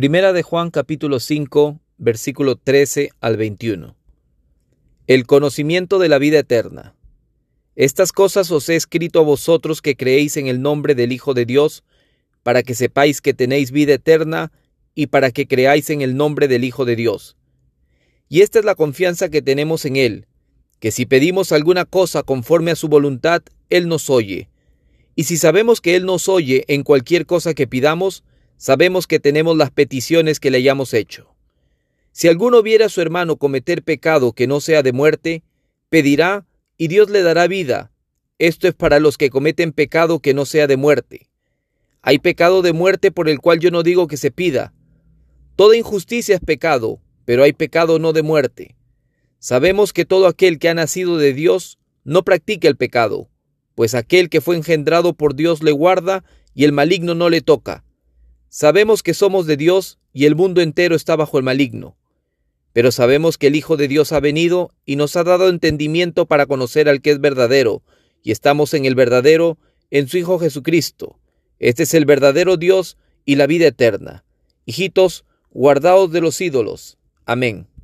Primera de Juan capítulo 5, versículo 13 al 21. El conocimiento de la vida eterna. Estas cosas os he escrito a vosotros que creéis en el nombre del Hijo de Dios, para que sepáis que tenéis vida eterna y para que creáis en el nombre del Hijo de Dios. Y esta es la confianza que tenemos en Él, que si pedimos alguna cosa conforme a su voluntad, Él nos oye. Y si sabemos que Él nos oye en cualquier cosa que pidamos, sabemos que tenemos las peticiones que le hayamos hecho. Si alguno viera a su hermano cometer pecado que no sea de muerte, pedirá y Dios le dará vida. Esto es para los que cometen pecado que no sea de muerte. Hay pecado de muerte por el cual yo no digo que se pida. Toda injusticia es pecado, pero hay pecado no de muerte. Sabemos que todo aquel que ha nacido de Dios no practica el pecado, pues aquel que fue engendrado por Dios le guarda y el maligno no le toca. Sabemos que somos de Dios y el mundo entero está bajo el maligno. Pero sabemos que el Hijo de Dios ha venido y nos ha dado entendimiento para conocer al que es verdadero, y estamos en el verdadero, en su Hijo Jesucristo. Este es el verdadero Dios y la vida eterna. Hijitos, guardaos de los ídolos. Amén.